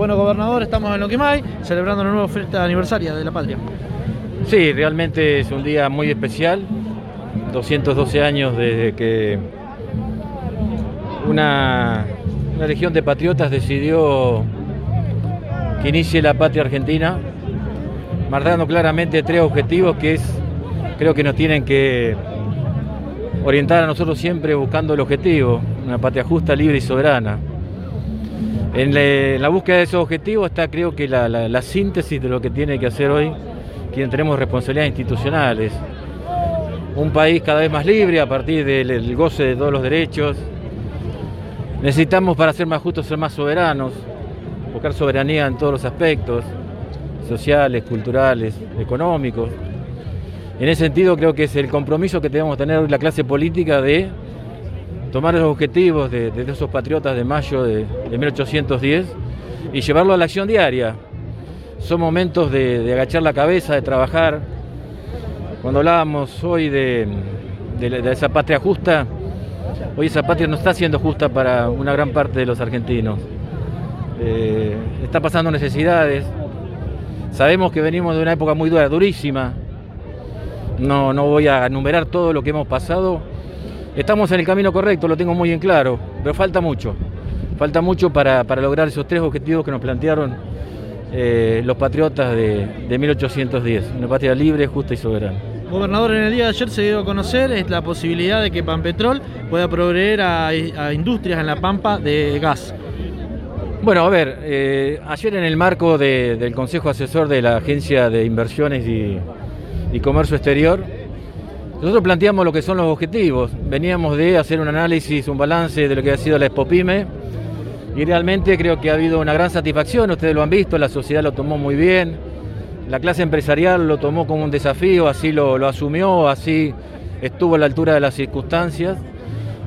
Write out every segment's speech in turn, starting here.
Bueno, gobernador, estamos en Loquimay celebrando la nueva fiesta aniversaria de la patria. Sí, realmente es un día muy especial. 212 años desde que una, una legión de patriotas decidió que inicie la patria argentina, marcando claramente tres objetivos que es, creo que nos tienen que orientar a nosotros siempre buscando el objetivo, una patria justa, libre y soberana. En, la búsqueda de esos objetivos está creo que la, síntesis de lo que tiene que hacer hoy quien tenemos responsabilidades institucionales. Un país cada vez más libre a partir del goce de todos los derechos. Necesitamos para ser más justos ser más soberanos, buscar soberanía en todos los aspectos, sociales, culturales, económicos. En ese sentido creo que es el compromiso que tenemos que tener la clase política de tomar los objetivos de, esos patriotas de mayo de, 1810 y llevarlo a la acción diaria. Son momentos de, agachar la cabeza, de trabajar. Cuando hablábamos hoy de, esa patria justa, hoy esa patria no está siendo justa para una gran parte de los argentinos. Eh, está pasando necesidades. Sabemos que venimos de una época muy dura, durísima. No, no voy a enumerar todo lo que hemos pasado, Estamos en el camino correcto, lo tengo muy en claro, pero falta mucho. Falta mucho para, lograr esos tres objetivos que nos plantearon eh, los patriotas de, 1810. Una patria libre, justa y soberana. Gobernador, en el día de ayer se dio a conocer es la posibilidad de que Pampetrol pueda proveer a, industrias en La Pampa de gas. Bueno, a ver, eh, ayer en el marco del Consejo Asesor de la Agencia de Inversiones y Comercio Exterior, nosotros planteamos lo que son los objetivos. Veníamos de hacer un análisis, un balance de lo que ha sido la Expopime y realmente creo que ha habido una gran satisfacción. Ustedes lo han visto, la sociedad lo tomó muy bien, la clase empresarial lo tomó como un desafío, así lo, asumió, así estuvo a la altura de las circunstancias.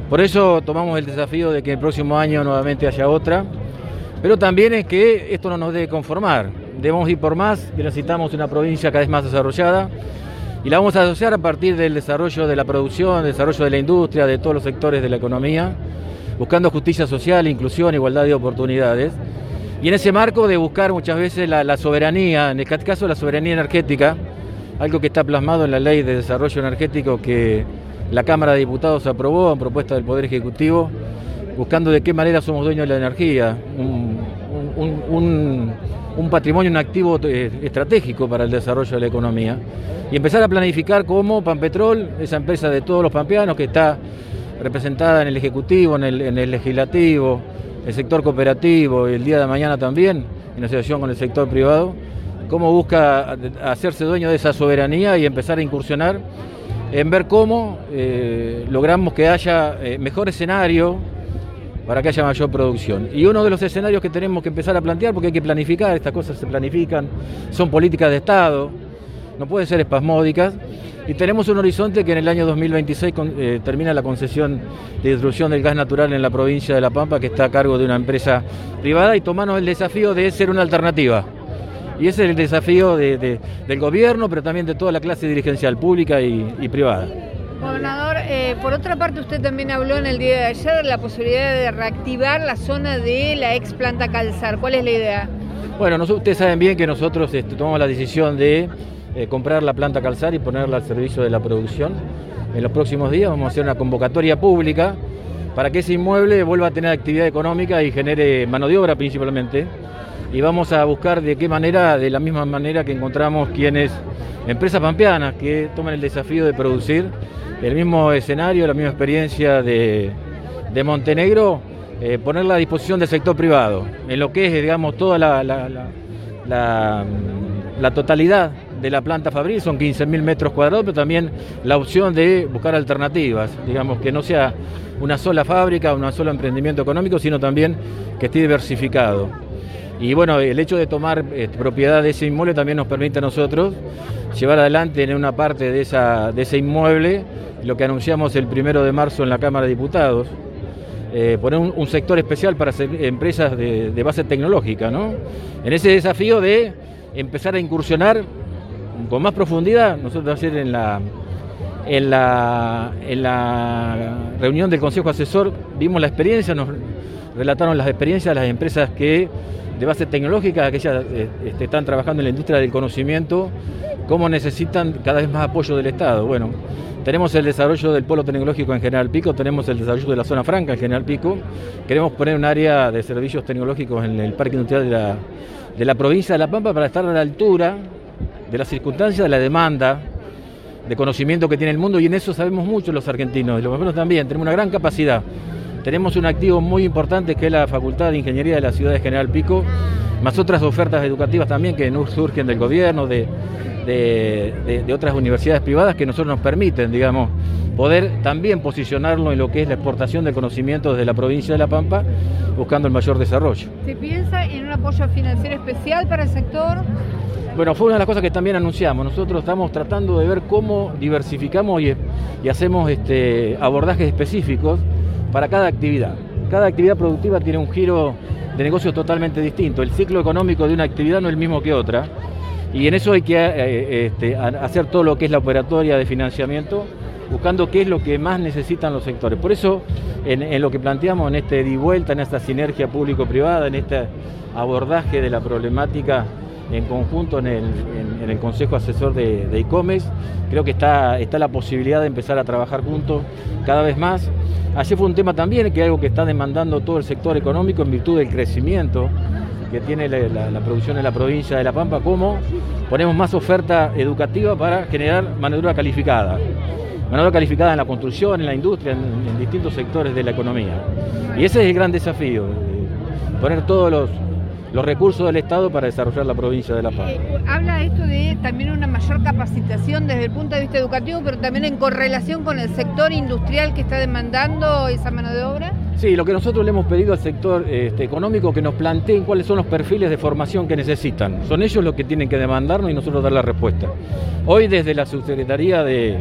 Por eso tomamos el desafío de que el próximo año nuevamente haya otra. Pero también es que esto no nos debe conformar. Debemos ir por más, necesitamos una provincia cada vez más desarrollada y la vamos a asociar a partir del desarrollo de la producción, desarrollo de la industria, de todos los sectores de la economía, buscando justicia social, inclusión, igualdad de oportunidades. Y en ese marco de buscar muchas veces la, soberanía, en este caso la soberanía energética, algo que está plasmado en la ley de desarrollo energético que la Cámara de Diputados aprobó en propuesta del Poder Ejecutivo, buscando de qué manera somos dueños de la energía, patrimonio, un activo eh, estratégico para el desarrollo de la economía. Y empezar a planificar cómo Pampetrol, esa empresa de todos los pampeanos que está representada en el Ejecutivo, en el, Legislativo, el sector cooperativo y el día de mañana también, en asociación con el sector privado, cómo busca hacerse dueño de esa soberanía y empezar a incursionar en ver cómo eh, logramos que haya eh, mejor escenario para que haya mayor producción. Y uno de los escenarios que tenemos que empezar a plantear, porque hay que planificar, estas cosas se planifican, son políticas de Estado, no pueden ser espasmódicas. Y tenemos un horizonte que en el año 2026 eh, termina la concesión de distribución del gas natural en la provincia de La Pampa, que está a cargo de una empresa privada, y tomarnos el desafío de ser una alternativa. Y ese es el desafío del gobierno, pero también de toda la clase dirigencial pública y, privada. Gobernador, eh, por otra parte usted también habló en el día de ayer de la posibilidad de reactivar la zona de la ex planta Calzar. ¿Cuál es la idea? Bueno, ustedes saben bien que nosotros este, tomamos la decisión de eh, comprar la planta calzar y ponerla al servicio de la producción. En los próximos días vamos a hacer una convocatoria pública para que ese inmueble vuelva a tener actividad económica y genere mano de obra principalmente. Y vamos a buscar de qué manera, de la misma manera que encontramos quienes, empresas pampeanas que toman el desafío de producir el mismo escenario, la misma experiencia de, Montenegro, eh, ponerla a disposición del sector privado, en lo que es, digamos, toda la, la totalidad de la planta fabril, son 15.000 metros cuadrados, pero también la opción de buscar alternativas, digamos, que no sea una sola fábrica, un solo emprendimiento económico, sino también que esté diversificado. Y bueno, el hecho de tomar eh, propiedad de ese inmueble también nos permite a nosotros llevar adelante en una parte de, esa, de ese inmueble lo que anunciamos el primero de marzo en la Cámara de Diputados, eh, poner un, sector especial para empresas de, de base tecnológica, ¿no? En ese desafío de empezar a incursionar con más profundidad, nosotros ayer en la, en la, en la reunión del Consejo Asesor vimos la experiencia, nos relataron las experiencias de las empresas que base tecnológica, aquellas eh, este, están trabajando en la industria del conocimiento, cómo necesitan cada vez más apoyo del Estado. Bueno, tenemos el desarrollo del polo tecnológico en General Pico, tenemos el desarrollo de la zona franca en General Pico, queremos poner un área de servicios tecnológicos en el parque industrial de la, de la provincia de La Pampa para estar a la altura de las circunstancias, de la demanda, de conocimiento que tiene el mundo y en eso sabemos mucho los argentinos y los mexicanos también, tenemos una gran capacidad. Tenemos un activo muy importante que es la Facultad de Ingeniería de la ciudad de General Pico, más otras ofertas educativas también que surgen del gobierno, de, de, otras universidades privadas que nosotros nos permiten, digamos, poder también posicionarlo en lo que es la exportación de conocimiento desde la provincia de La Pampa, buscando el mayor desarrollo. ¿Se piensa en un apoyo financiero especial para el sector? Bueno, fue una de las cosas que también anunciamos. Nosotros estamos tratando de ver cómo diversificamos y, y hacemos este, abordajes específicos para cada actividad. Cada actividad productiva tiene un giro de negocio totalmente distinto. El ciclo económico de una actividad no es el mismo que otra. Y en eso hay que eh, este, hacer todo lo que es la operatoria de financiamiento, buscando qué es lo que más necesitan los sectores. Por eso, en, lo que planteamos en este di vuelta, en esta sinergia público-privada, en este abordaje de la problemática en conjunto en el, Consejo Asesor de e-commerce, creo que está, está la posibilidad de empezar a trabajar juntos cada vez más Así fue un tema también que es algo que está demandando todo el sector económico en virtud del crecimiento que tiene la, producción en la provincia de La Pampa, cómo ponemos más oferta educativa para generar mano de obra calificada. Mano de obra calificada en la construcción, en la industria, en distintos sectores de la economía. Y ese es el gran desafío, poner todos los, los recursos del Estado para desarrollar la provincia de La Paz. Eh, habla esto de también una mayor capacitación desde el punto de vista educativo, pero también en correlación con el sector industrial que está demandando esa mano de obra. Sí, lo que nosotros le hemos pedido al sector este, económico que nos planteen cuáles son los perfiles de formación que necesitan. Son ellos los que tienen que demandarnos y nosotros dar la respuesta. Hoy desde la Subsecretaría de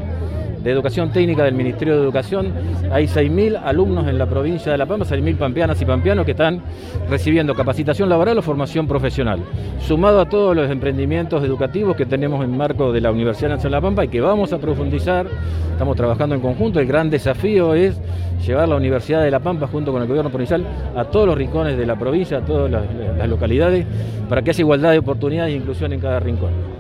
de Educación Técnica del Ministerio de Educación. Hay 6.000 alumnos en la provincia de La Pampa, 6.000 pampeanas y pampeanos que están recibiendo capacitación laboral o formación profesional, sumado a todos los emprendimientos educativos que tenemos en marco de la Universidad Nacional de La Pampa y que vamos a profundizar. Estamos trabajando en conjunto. El gran desafío es llevar la Universidad de La Pampa junto con el gobierno provincial a todos los rincones de la provincia, a todas las, las localidades, para que haya igualdad de oportunidades e inclusión en cada rincón.